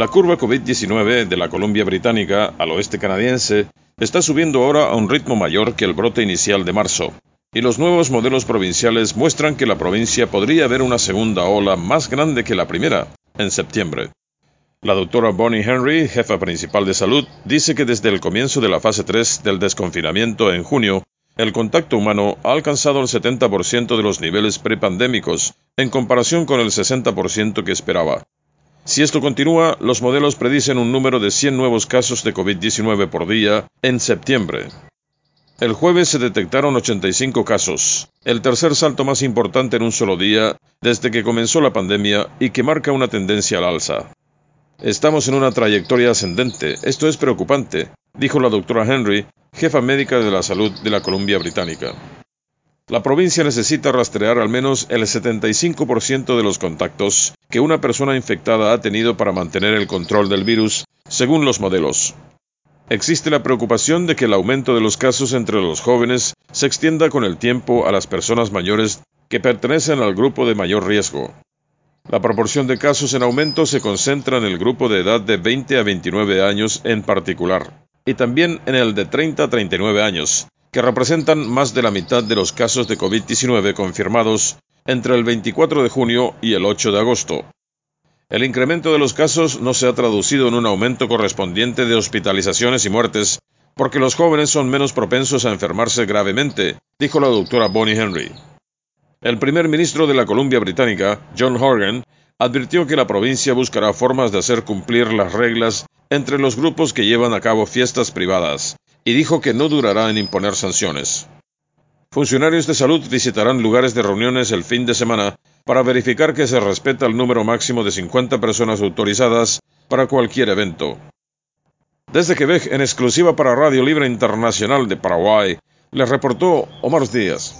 La curva COVID-19 de la Columbia Británica al oeste canadiense está subiendo ahora a un ritmo mayor que el brote inicial de marzo, y los nuevos modelos provinciales muestran que la provincia podría ver una segunda ola más grande que la primera, en septiembre. La doctora Bonnie Henry, jefa principal de salud, dice que desde el comienzo de la fase 3 del desconfinamiento en junio, el contacto humano ha alcanzado el 70% de los niveles prepandémicos, en comparación con el 60% que esperaba. Si esto continúa, los modelos predicen un número de 100 nuevos casos de COVID-19 por día en septiembre. El jueves se detectaron 85 casos, el tercer salto más importante en un solo día desde que comenzó la pandemia y que marca una tendencia al alza. Estamos en una trayectoria ascendente, esto es preocupante, dijo la doctora Henry, jefa médica de la salud de la Columbia Británica. La provincia necesita rastrear al menos el 75% de los contactos que una persona infectada ha tenido para mantener el control del virus, según los modelos. Existe la preocupación de que el aumento de los casos entre los jóvenes se extienda con el tiempo a las personas mayores que pertenecen al grupo de mayor riesgo. La proporción de casos en aumento se concentra en el grupo de edad de 20 a 29 años en particular, y también en el de 30 a 39 años, que representan más de la mitad de los casos de COVID-19 confirmados entre el 24 de junio y el 8 de agosto. El incremento de los casos no se ha traducido en un aumento correspondiente de hospitalizaciones y muertes, porque los jóvenes son menos propensos a enfermarse gravemente, dijo la doctora Bonnie Henry. El primer ministro de la Columbia Británica, John Horgan, advirtió que la provincia buscará formas de hacer cumplir las reglas entre los grupos que llevan a cabo fiestas privadas, y dijo que no durará en imponer sanciones. Funcionarios de salud visitarán lugares de reuniones el fin de semana para verificar que se respeta el número máximo de 50 personas autorizadas para cualquier evento. Desde Quebec, en exclusiva para Radio Libre Internacional de Paraguay, les reportó Omar Díaz.